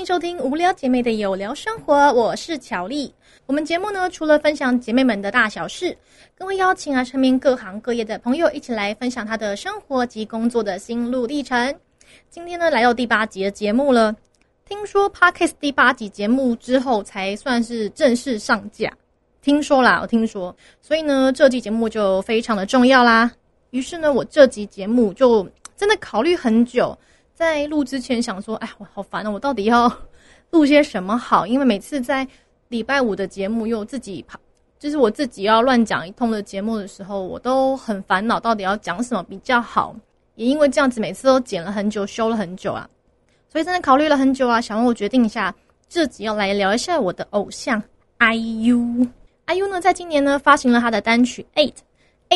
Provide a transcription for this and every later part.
迎收听无聊姐妹的有聊生活，我是巧丽。我们节目呢，除了分享姐妹们的大小事，更会邀请啊身边各行各业的朋友一起来分享他的生活及工作的心路历程。今天呢，来到第八集的节目了。听说 Podcast 第八集节目之后才算是正式上架，听说啦，我听说，所以呢，这集节目就非常的重要啦。于是呢，我这集节目就真的考虑很久。在录之前想说，哎，我好烦哦，我到底要录些什么好？因为每次在礼拜五的节目又自己跑，就是我自己要乱讲一通的节目的时候，我都很烦恼，到底要讲什么比较好。也因为这样子，每次都剪了很久，修了很久啊，所以真的考虑了很久啊，想让我决定一下，这集要来聊一下我的偶像 IU。IU 呢，在今年呢发行了他的单曲《Eight》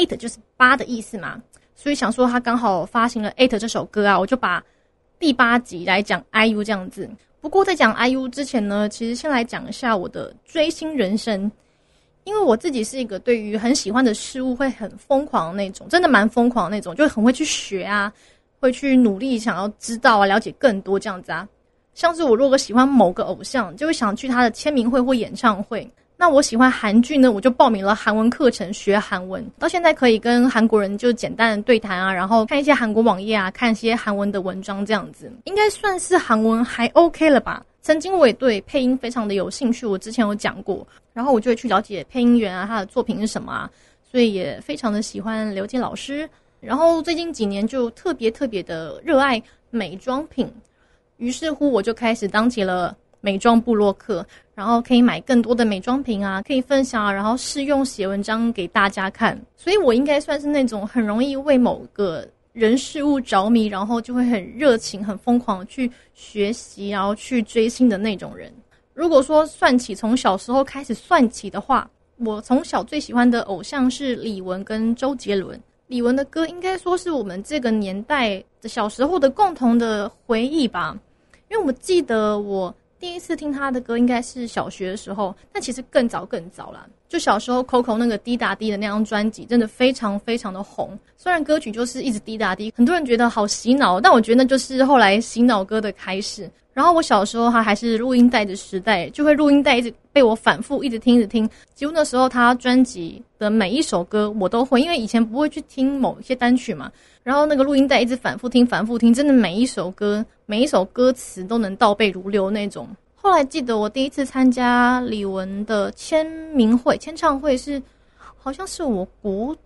，Eight 就是八的意思嘛，所以想说他刚好发行了《Eight》这首歌啊，我就把。第八集来讲 IU 这样子，不过在讲 IU 之前呢，其实先来讲一下我的追星人生。因为我自己是一个对于很喜欢的事物会很疯狂的那种，真的蛮疯狂的那种，就很会去学啊，会去努力想要知道啊，了解更多这样子啊。像是我如果喜欢某个偶像，就会想去他的签名会或演唱会。那我喜欢韩剧呢，我就报名了韩文课程学韩文，到现在可以跟韩国人就简单的对谈啊，然后看一些韩国网页啊，看一些韩文的文章这样子，应该算是韩文还 OK 了吧。曾经我也对配音非常的有兴趣，我之前有讲过，然后我就会去了解配音员啊，他的作品是什么啊，所以也非常的喜欢刘杰老师。然后最近几年就特别特别的热爱美妆品，于是乎我就开始当起了。美妆部落客，然后可以买更多的美妆品啊，可以分享啊，然后试用写文章给大家看。所以我应该算是那种很容易为某个人事物着迷，然后就会很热情、很疯狂去学习，然后去追星的那种人。如果说算起从小时候开始算起的话，我从小最喜欢的偶像是李玟跟周杰伦。李玟的歌应该说是我们这个年代的小时候的共同的回忆吧，因为我记得我。第一次听他的歌应该是小学的时候，但其实更早更早了。就小时候，Coco 那个滴答滴的那张专辑真的非常非常的红。虽然歌曲就是一直滴答滴，很多人觉得好洗脑，但我觉得那就是后来洗脑歌的开始。然后我小时候他还是录音带的时代，就会录音带一直被我反复一直听着听，几乎那时候他专辑的每一首歌我都会，因为以前不会去听某一些单曲嘛。然后那个录音带一直反复听，反复听，真的每一首歌每一首歌词都能倒背如流那种。后来记得我第一次参加李玟的签名会、签唱会是，好像是我国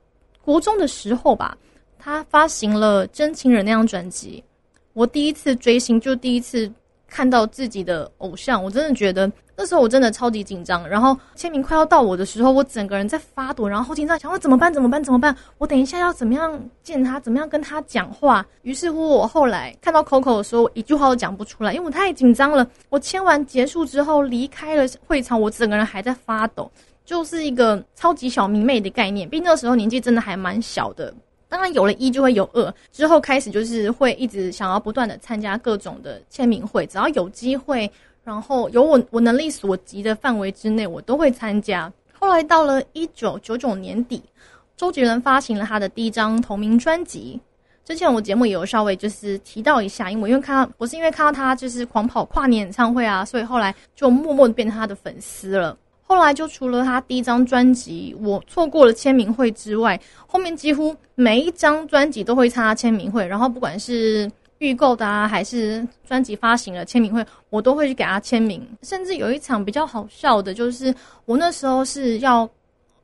国中的时候吧，他发行了《真情人》那张专辑，我第一次追星就第一次。看到自己的偶像，我真的觉得那时候我真的超级紧张。然后签名快要到我的时候，我整个人在发抖，然后好紧张，想我怎么办？怎么办？怎么办？我等一下要怎么样见他？怎么样跟他讲话？于是乎，我后来看到 Coco 的时候，我一句话都讲不出来，因为我太紧张了。我签完结束之后离开了会场，我整个人还在发抖，就是一个超级小迷妹的概念。毕竟那时候年纪真的还蛮小的。当然有了一就会有二，之后开始就是会一直想要不断的参加各种的签名会，只要有机会，然后有我我能力所及的范围之内，我都会参加。后来到了一九九九年底，周杰伦发行了他的第一张同名专辑。之前我节目也有稍微就是提到一下，因为因为看到我是因为看到他就是狂跑跨年演唱会啊，所以后来就默默的变成他的粉丝了。后来就除了他第一张专辑我错过了签名会之外，后面几乎每一张专辑都会参加签名会。然后不管是预购的啊，还是专辑发行了签名会，我都会去给他签名。甚至有一场比较好笑的，就是我那时候是要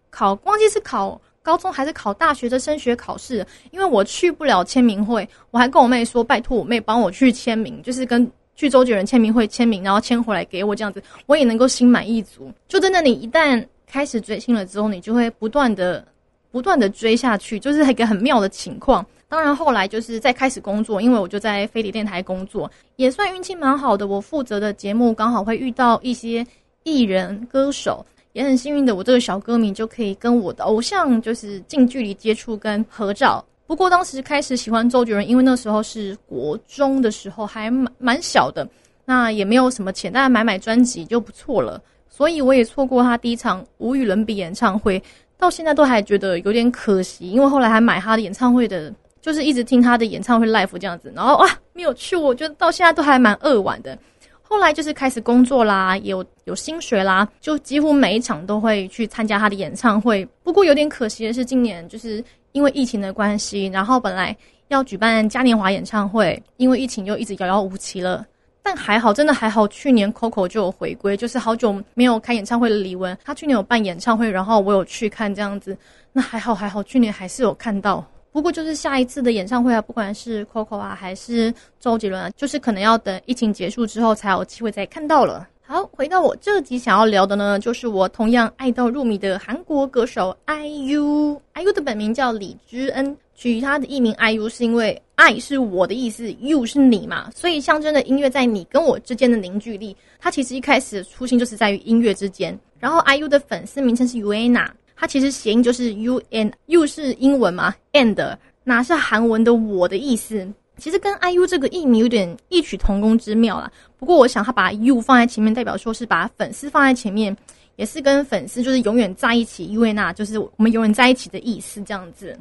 考，忘记是考高中还是考大学的升学考试，因为我去不了签名会，我还跟我妹说，拜托我妹帮我去签名，就是跟。去周杰伦签名会签名，然后签回来给我这样子，我也能够心满意足。就真的，你一旦开始追星了之后，你就会不断的、不断的追下去，就是一个很妙的情况。当然，后来就是在开始工作，因为我就在飞碟电台工作，也算运气蛮好的。我负责的节目刚好会遇到一些艺人、歌手，也很幸运的，我这个小歌迷就可以跟我的偶像就是近距离接触跟合照。不过当时开始喜欢周杰伦，因为那时候是国中的时候，还蛮蛮小的，那也没有什么钱，大家买买专辑就不错了。所以我也错过他第一场无与伦比演唱会，到现在都还觉得有点可惜。因为后来还买他的演唱会的，就是一直听他的演唱会 live 这样子，然后啊没有去，我觉得到现在都还蛮扼腕的。后来就是开始工作啦，有有薪水啦，就几乎每一场都会去参加他的演唱会。不过有点可惜的是，今年就是因为疫情的关系，然后本来要举办嘉年华演唱会，因为疫情又一直遥遥无期了。但还好，真的还好，去年 Coco 就有回归，就是好久没有开演唱会的李玟，他去年有办演唱会，然后我有去看这样子，那还好还好，去年还是有看到。不过就是下一次的演唱会啊，不管是 Coco 啊，还是周杰伦啊，就是可能要等疫情结束之后才有机会再看到了。好，回到我这集想要聊的呢，就是我同样爱到入迷的韩国歌手 IU。IU 的本名叫李知恩，取他的艺名 IU 是因为爱是我的意思，You 是你嘛，所以象征的音乐在你跟我之间的凝聚力。它其实一开始的初心就是在于音乐之间。然后 IU 的粉丝名称是 Uena。它其实谐音就是 U N，U 是英文嘛，and 哪是韩文的我的意思？其实跟 IU 这个艺名有点异曲同工之妙啦。不过我想他把 U 放在前面，代表说是把粉丝放在前面，也是跟粉丝就是永远在一起，因为那就是我们永远在一起的意思这样子。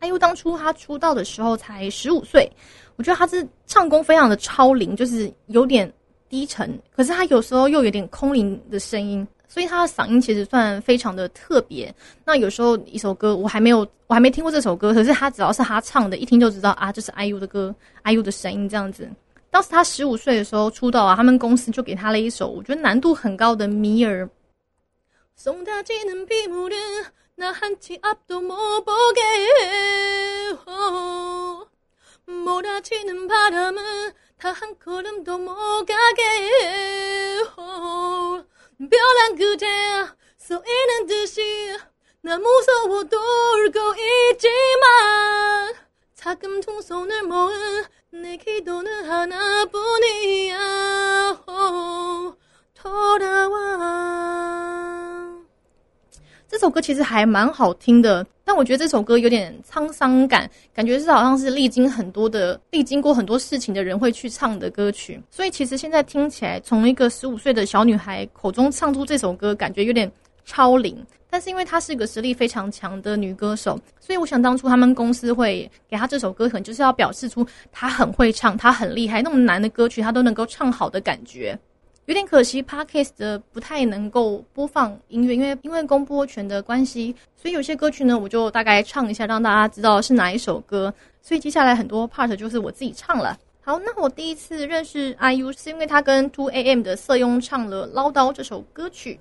IU 当初他出道的时候才十五岁，我觉得他是唱功非常的超龄，就是有点低沉，可是他有时候又有点空灵的声音。所以他的嗓音其实算非常的特别。那有时候一首歌我还没有，我还没听过这首歌，可是他只要是他唱的，一听就知道啊，这是 IU 的歌，IU 的声音这样子。当时他十五岁的时候出道啊，他们公司就给他了一首我觉得难度很高的《米尔》。 表亮그대소리는듯이나무서워돌고있지만작은두손을모은내기도는하나뿐이야돌아와这首歌其实还蛮好听的， 但我觉得这首歌有点沧桑感，感觉是好像是历经很多的、历经过很多事情的人会去唱的歌曲。所以其实现在听起来，从一个十五岁的小女孩口中唱出这首歌，感觉有点超龄。但是因为她是一个实力非常强的女歌手，所以我想当初他们公司会给她这首歌，可能就是要表示出她很会唱，她很厉害，那么难的歌曲她都能够唱好的感觉。有点可惜，Podcast 的不太能够播放音乐，因为因为公播权的关系，所以有些歌曲呢，我就大概唱一下，让大家知道是哪一首歌。所以接下来很多 part 就是我自己唱了。好，那我第一次认识 IU 是因为他跟 Two AM 的瑟雍唱了《唠叨》这首歌曲。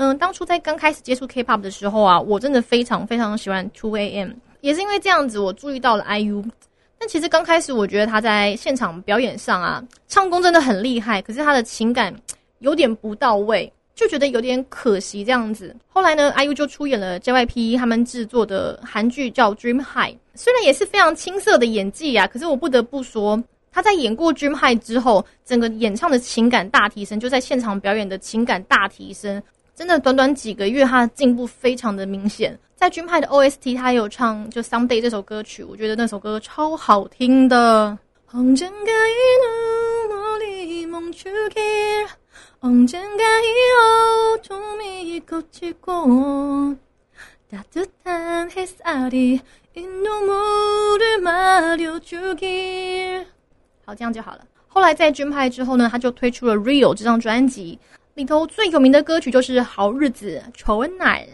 嗯，当初在刚开始接触 K-pop 的时候啊，我真的非常非常喜欢 Two AM，也是因为这样子，我注意到了 IU。但其实刚开始，我觉得他在现场表演上啊，唱功真的很厉害，可是他的情感有点不到位，就觉得有点可惜这样子。后来呢，IU 就出演了 JYP 他们制作的韩剧叫《Dream High》，虽然也是非常青涩的演技啊，可是我不得不说，他在演过《Dream High》之后，整个演唱的情感大提升，就在现场表演的情感大提升。真的短短几个月，他的进步非常的明显。在军派的 OST，他有唱就《Someday》这首歌曲，我觉得那首歌超好听的。好，这样就好了。后来在军派之后呢，他就推出了《Real》这张专辑。里头最有名的歌曲就是《好日子》，丑恩奶。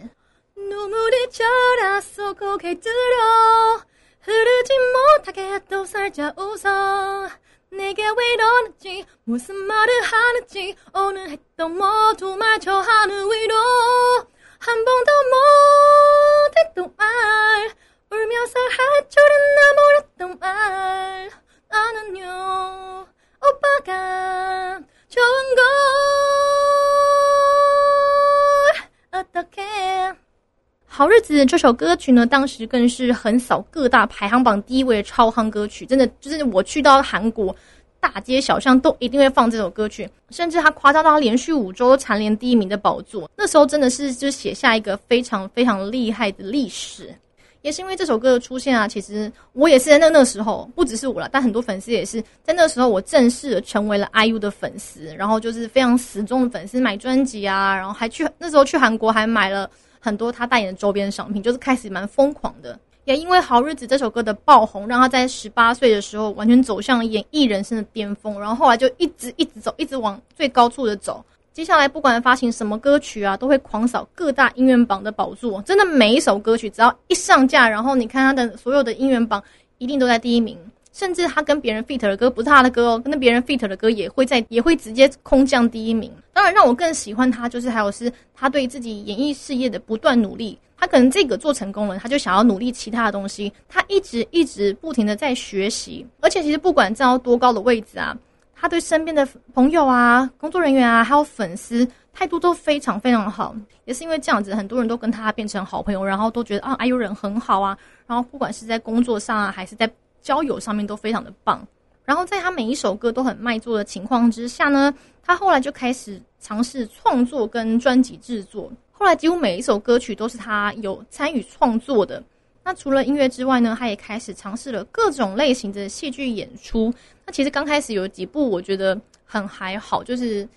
好日子这首歌曲呢，当时更是横扫各大排行榜第一位的超夯歌曲。真的，就是我去到韩国大街小巷都一定会放这首歌曲，甚至他夸张到连续五周蝉联第一名的宝座。那时候真的是就写下一个非常非常厉害的历史。也是因为这首歌的出现啊，其实我也是在那那时候，不只是我了，但很多粉丝也是在那时候，我正式成为了 IU 的粉丝，然后就是非常死忠的粉丝，买专辑啊，然后还去那时候去韩国还买了。很多他代言的周边商品，就是开始蛮疯狂的。也因为《好日子》这首歌的爆红，让他在十八岁的时候完全走向演艺人生的巅峰，然后后来就一直一直走，一直往最高处的走。接下来不管发行什么歌曲啊，都会狂扫各大音乐榜的宝座。真的每一首歌曲只要一上架，然后你看他的所有的音乐榜，一定都在第一名。甚至他跟别人 feat 的歌不是他的歌哦，跟别人 feat 的歌也会在也会直接空降第一名。当然，让我更喜欢他，就是还有是他对自己演艺事业的不断努力。他可能这个做成功了，他就想要努力其他的东西。他一直一直不停的在学习，而且其实不管站到多高的位置啊，他对身边的朋友啊、工作人员啊，还有粉丝态度都非常非常好。也是因为这样子，很多人都跟他变成好朋友，然后都觉得啊，哎呦人很好啊。然后不管是在工作上啊，还是在交友上面，都非常的棒。然后在他每一首歌都很卖座的情况之下呢，他后来就开始尝试创作跟专辑制作。后来几乎每一首歌曲都是他有参与创作的。那除了音乐之外呢，他也开始尝试了各种类型的戏剧演出。那其实刚开始有几部我觉得很还好，就是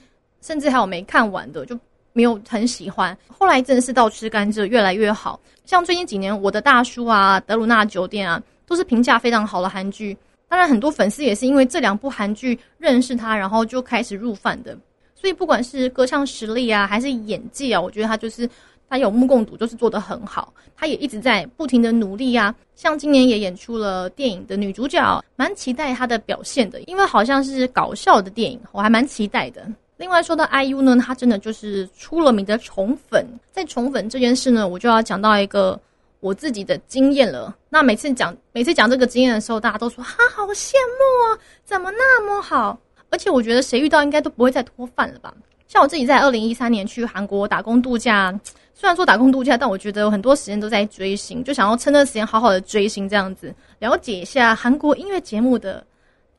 甚至还有没看完的，就没有很喜欢。后来真的是到吃甘蔗越来越好，像最近几年我的大叔啊、德鲁纳酒店啊，都是评价非常好的韩剧。当然很多粉丝也是因为这两部韩剧认识他，然后就开始入饭的。所以不管是歌唱实力啊，还是演技啊，我觉得他就是他有目共睹，就是做得很好。他也一直在不停的努力啊，像今年也演出了电影的女主角，蛮期待她的表现的，因为好像是搞笑的电影，我还蛮期待的。另外说到 IU 呢，他真的就是出了名的宠粉，在宠粉这件事呢，我就要讲到一个我自己的经验了。那每次讲每次讲这个经验的时候，大家都说哈好羡慕啊，怎么那么好？而且我觉得谁遇到应该都不会再脱饭了吧？像我自己在二零一三年去韩国打工度假，虽然说打工度假，但我觉得有很多时间都在追星，就想要趁这时间好好的追星，这样子了解一下韩国音乐节目的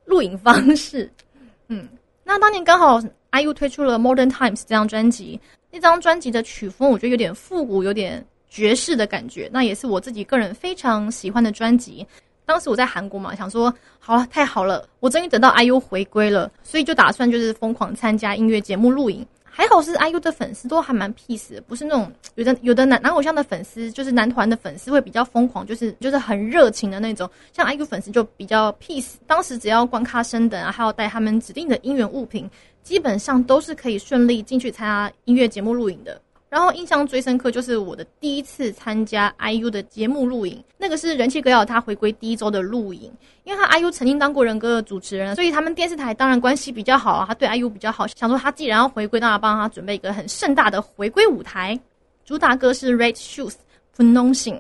录影方式。嗯，那当年刚好 IU 推出了《Modern Times》这张专辑，那张专辑的曲风我觉得有点复古，有点爵士的感觉，那也是我自己个人非常喜欢的专辑。当时我在韩国嘛，想说好了，太好了，我终于等到 IU 回归了，所以就打算就是疯狂参加音乐节目录影。还好是 IU 的粉丝都还蛮 peace，不是那种有的有的男男偶像的粉丝，就是男团的粉丝会比较疯狂，就是就是很热情的那种。像 IU 粉丝就比较 peace，当时只要关卡升等啊，还要带他们指定的音源物品，基本上都是可以顺利进去参加音乐节目录影的。然后印象最深刻就是我的第一次参加 IU 的节目录影，那个是人气歌谣他回归第一周的录影，因为他 IU 曾经当过人歌的主持人，所以他们电视台当然关系比较好啊，他对 IU 比较好，想说他既然要回归，当然帮他准备一个很盛大的回归舞台。主打歌是 Red Shoes，不弄醒。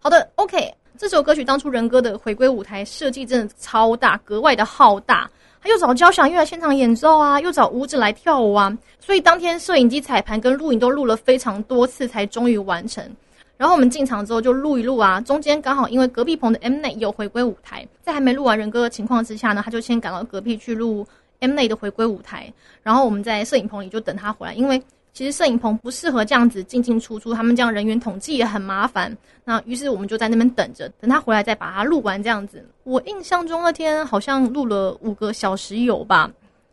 好的，OK，这首歌曲当初仁哥的回归舞台设计真的超大，格外的浩大。他又找交响乐来现场演奏啊，又找舞者来跳舞啊，所以当天摄影机彩排跟录影都录了非常多次，才终于完成。然后我们进场之后就录一录啊，中间刚好因为隔壁棚的 M 内有回归舞台，在还没录完人哥的情况之下呢，他就先赶到隔壁去录 M 内的回归舞台，然后我们在摄影棚里就等他回来，因为。其实摄影棚不适合这样子进进出出，他们这样人员统计也很麻烦。那于是我们就在那边等着，等他回来再把它录完这样子。我印象中那天好像录了五个小时有吧，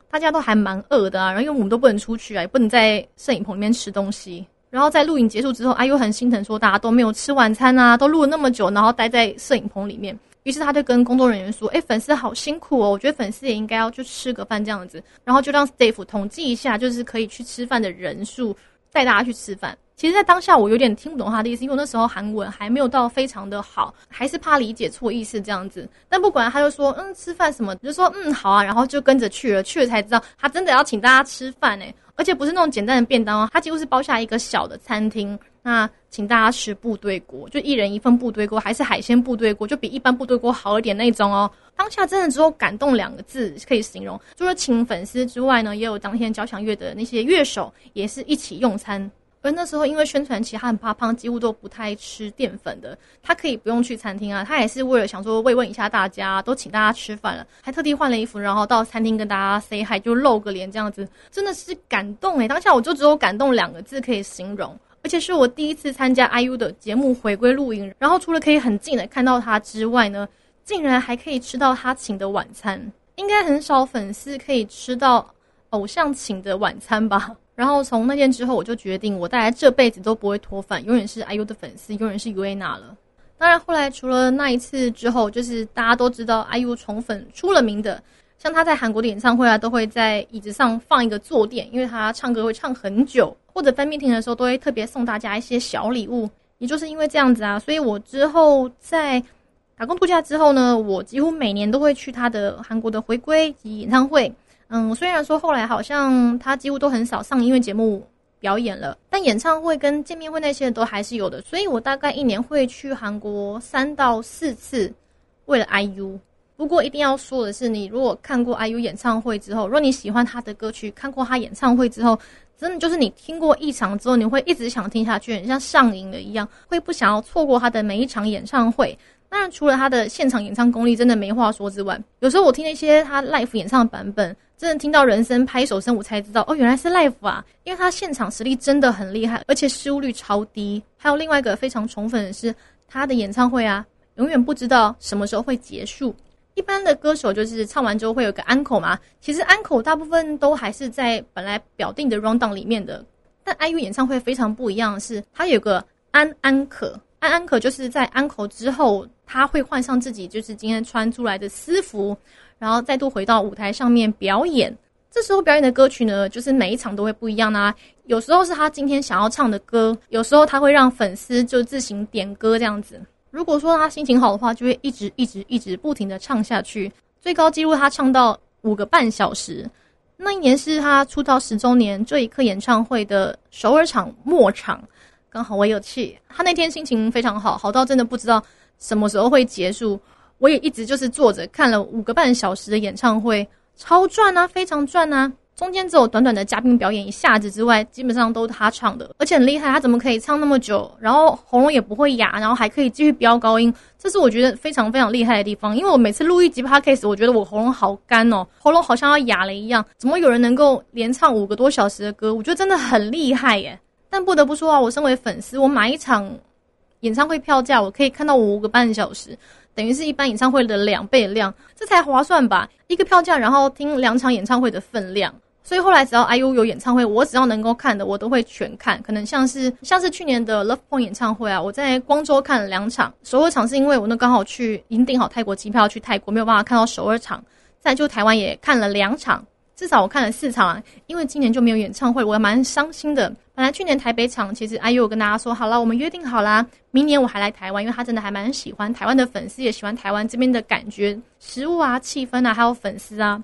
大家都还蛮饿的啊。然后因为我们都不能出去啊，也不能在摄影棚里面吃东西。然后在录影结束之后，哎又很心疼，说大家都没有吃晚餐啊，都录了那么久，然后待在摄影棚里面。于是他就跟工作人员说：“哎，粉丝好辛苦哦，我觉得粉丝也应该要去吃个饭这样子。”然后就让 staff 统计一下，就是可以去吃饭的人数，带大家去吃饭。其实，在当下我有点听不懂他的意思，因为那时候韩文还没有到非常的好，还是怕理解错意思这样子。但不管他就说：“嗯，吃饭什么？”就说：“嗯，好啊。”然后就跟着去了，去了才知道他真的要请大家吃饭呢，而且不是那种简单的便当哦，它几乎是包下一个小的餐厅。那请大家吃部队锅，就一人一份部队锅，还是海鲜部队锅，就比一般部队锅好一点那种哦。当下真的只有感动两个字可以形容，除了请粉丝之外呢，也有当天交响乐的那些乐手也是一起用餐。而那时候因为宣传期，他很怕胖，几乎都不太吃淀粉的。他可以不用去餐厅啊，他也是为了想说慰问一下大家，都请大家吃饭了，还特地换了衣服，然后到餐厅跟大家 say hi，就露个脸这样子，真的是感动诶。当下我就只有感动两个字可以形容。而且是我第一次参加 IU 的节目回归录音。然后除了可以很近的看到他之外呢，竟然还可以吃到他请的晚餐。应该很少粉丝可以吃到偶像请的晚餐吧。然后从那天之后，我就决定我大概这辈子都不会脱粉，永远是 IU 的粉丝，永远是 UANA 了。当然后来除了那一次之后，就是大家都知道 IU 宠粉出了名的。像他在韩国的演唱会啊，都会在椅子上放一个坐垫，因为他唱歌会唱很久，或者分面听的时候都会特别送大家一些小礼物。也就是因为这样子啊，所以我之后在打工度假之后呢，我几乎每年都会去他的韩国的回归及演唱会。嗯，虽然说后来好像他几乎都很少上音乐节目表演了，但演唱会跟见面会那些都还是有的。所以我大概一年会去韩国三到四次，为了 IU。不过一定要说的是，你如果看过 IU 演唱会之后，如果你喜欢他的歌曲，看过他演唱会之后，真的就是你听过一场之后，你会一直想听下去，很像上瘾了一样，会不想要错过他的每一场演唱会。当然，除了他的现场演唱功力真的没话说之外，有时候我听那些他 live 演唱版本，真的听到人声拍手声，我才知道哦，原来是 live 啊！因为他现场实力真的很厉害，而且失误率超低。还有另外一个非常宠粉的是，他的演唱会啊，永远不知道什么时候会结束。一般的歌手就是唱完之后会有个安口嘛，其实安口大部分都还是在本来表定的 rundown 里面的。但 IU 演唱会非常不一样，是它有个安安可，安安可就是在安口之后，他会换上自己就是今天穿出来的私服，然后再度回到舞台上面表演。这时候表演的歌曲呢，就是每一场都会不一样啊。有时候是他今天想要唱的歌，有时候他会让粉丝就自行点歌这样子。如果说他心情好的话，就会一直一直一直不停的唱下去，最高纪录他唱到五个半小时。那一年是他出道十周年这一刻演唱会的首尔场末场，刚好我有去。他那天心情非常好，好到真的不知道什么时候会结束。我也一直就是坐着看了五个半小时的演唱会，超赚啊，非常赚啊。中间只有短短的嘉宾表演一下子之外，基本上都是他唱的，而且很厉害。他怎么可以唱那么久，然后喉咙也不会哑，然后还可以继续飙高音？这是我觉得非常非常厉害的地方。因为我每次录一集 podcast，我觉得我喉咙好干哦，喉咙好像要哑了一样。怎么有人能够连唱五个多小时的歌？我觉得真的很厉害耶。但不得不说啊，我身为粉丝，我买一场演唱会票价，我可以看到五个半小时。等于是一般演唱会的两倍量，这才划算吧？一个票价，然后听两场演唱会的分量。所以后来只要 IU 有演唱会，我只要能够看的，我都会全看。可能像是像是去年的 Love Point 演唱会啊，我在光州看了两场，首尔场是因为我那刚好去已经订好泰国机票去泰国，没有办法看到首尔场。再就台湾也看了两场，至少我看了四场。因为今年就没有演唱会，我蛮伤心的。本来去年台北场，其实阿 U 跟大家说好了，我们约定好啦，明年我还来台湾，因为他真的还蛮喜欢台湾的粉丝，也喜欢台湾这边的感觉、食物啊、气氛啊，还有粉丝啊。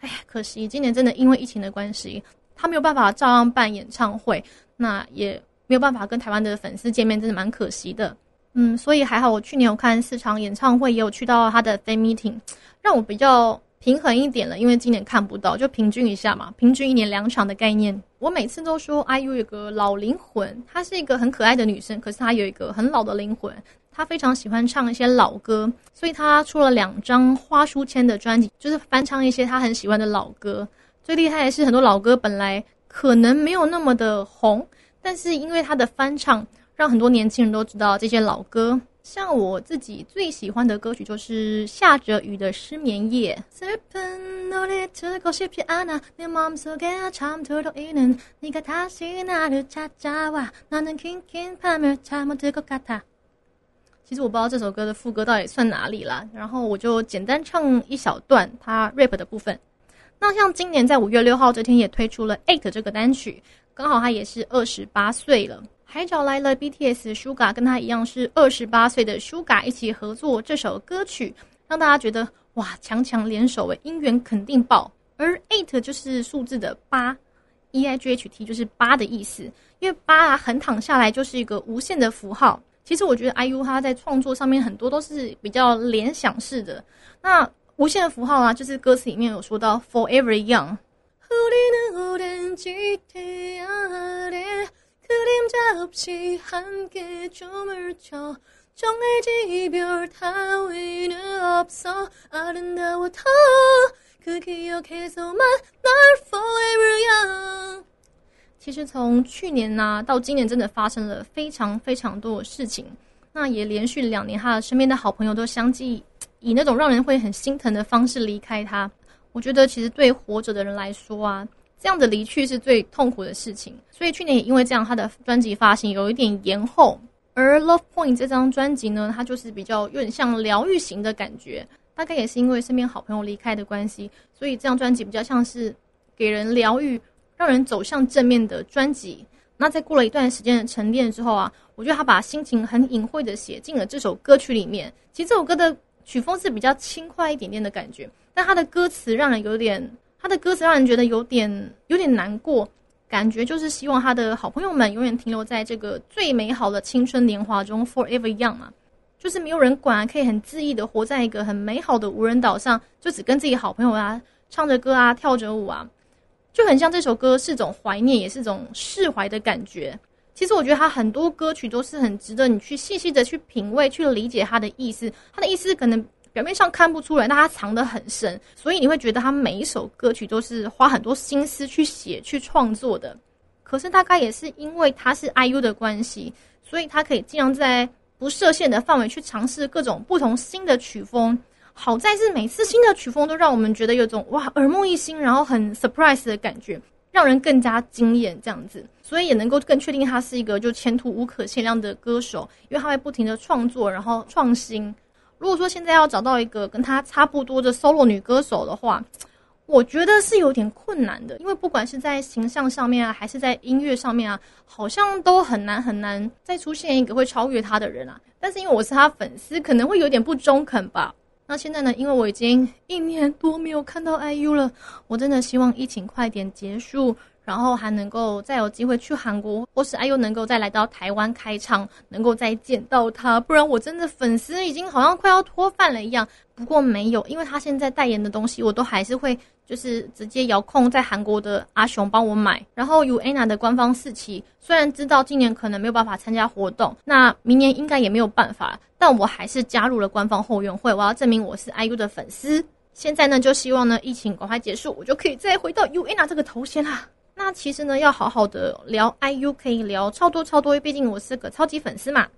哎呀，可惜今年真的因为疫情的关系，他没有办法照样办演唱会，那也没有办法跟台湾的粉丝见面，真的蛮可惜的。嗯，所以还好我去年有看四场演唱会，也有去到他的 fan meeting，让我比较平衡一点了。因为今年看不到，就平均一下嘛，平均一年两场的概念。我每次都说 IU 有个老灵魂，她是一个很可爱的女生，可是她有一个很老的灵魂。他非常喜欢唱一些老歌，所以他出了两张花书签的专辑，就是翻唱一些他很喜欢的老歌。最厉害的是，很多老歌本来可能没有那么的红，但是因为他的翻唱，让很多年轻人都知道这些老歌。像我自己最喜欢的歌曲就是下着雨的失眠夜。其实我不知道这首歌的副歌到底算哪里啦，然后我就简单唱一小段他 rap 的部分。那像今年在五月六号这天也推出了 Eight 这个单曲，刚好他也是二十八岁了，还找来了 BTS Suga 跟他一样是二十八岁的 Suga 一起合作这首歌曲，让大家觉得哇强强联手诶，音源肯定爆。而 Eight 就是数字的八，E I G H T 就是八的意思，因为八啊横躺下来就是一个无限的符号。其实我觉得 IU 他在创作上面很多都是比较联想式的。那无限的符号啊，就是歌词里面有说到 Forever Young。其实从去年呐到今年，真的发生了非常非常多的事情。那也连续两年，他的身边的好朋友都相继以那种让人会很心疼的方式离开他。我觉得其实对活着的人来说啊，这样的离去是最痛苦的事情。所以去年也因为这样，他的专辑发行有一点延后。而《Love Point》这张专辑呢，它就是比较有点像疗愈型的感觉。大概也是因为身边好朋友离开的关系，所以这张专辑比较像是给人疗愈、让人走向正面的专辑。那在过了一段时间的沉淀之后啊，我觉得他把心情很隐晦的写进了这首歌曲里面。其实这首歌的曲风是比较轻快一点点的感觉，但他的歌词让人有点，他的歌词让人觉得有点有点难过，感觉就是希望他的好朋友们永远停留在这个最美好的青春年华中，forever young 嘛。就是没有人管，可以很恣意的活在一个很美好的无人岛上，就只跟自己好朋友啊唱着歌啊跳着舞啊，就很像这首歌是种怀念，也是种释怀的感觉。其实我觉得他很多歌曲都是很值得你去细细的去品味、去理解他的意思。他的意思可能表面上看不出来，但他藏得很深，所以你会觉得他每一首歌曲都是花很多心思去写、去创作的。可是大概也是因为他是 IU 的关系，所以他可以尽量在。不设限的范围去尝试各种不同新的曲风，好在是每次新的曲风都让我们觉得有种哇耳目一新，然后很 surprise 的感觉，让人更加惊艳这样子，所以也能够更确定他是一个就前途无可限量的歌手，因为他会不停的创作，然后创新。如果说现在要找到一个跟他差不多的 solo 女歌手的话，我觉得是有点困难的，因为不管是在形象上面啊，还是在音乐上面啊，好像都很难很难再出现一个会超越他的人啊。但是因为我是他粉丝，可能会有点不中肯吧。那现在呢，因为我已经一年多没有看到 IU 了，我真的希望疫情快点结束。然后还能够再有机会去韩国，或是哎呦能够再来到台湾开唱，能够再见到他，不然我真的粉丝已经好像快要脱饭了一样。不过没有，因为他现在代言的东西，我都还是会就是直接遥控在韩国的阿雄帮我买。然后 UANA 的官方四期，虽然知道今年可能没有办法参加活动，那明年应该也没有办法，但我还是加入了官方后援会，我要证明我是 IU 的粉丝。现在呢，就希望呢疫情赶快结束，我就可以再回到 UANA 这个头衔啦。那其实呢，要好好的聊 IU，可以聊超多超多，毕竟我是个超级粉丝嘛。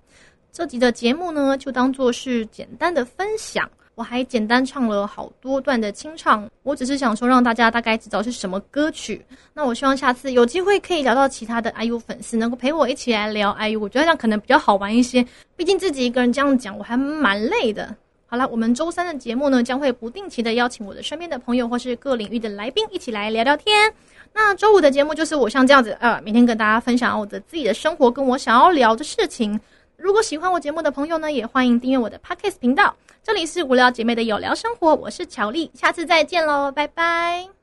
这集的节目呢，就当做是简单的分享。我还简单唱了好多段的清唱，我只是想说让大家大概知道是什么歌曲。那我希望下次有机会可以聊到其他的 IU 粉丝，能够陪我一起来聊 IU，我觉得这样可能比较好玩一些。毕竟自己一个人这样讲，我还蛮累的。好了，我们周三的节目呢，将会不定期的邀请我的身边的朋友或是各领域的来宾一起来聊聊天。那周五的节目就是我像这样子，呃，每天跟大家分享我的自己的生活，跟我想要聊的事情。如果喜欢我节目的朋友呢，也欢迎订阅我的 Podcast 频道。这里是无聊姐妹的有聊生活，我是乔丽，下次再见喽，拜拜。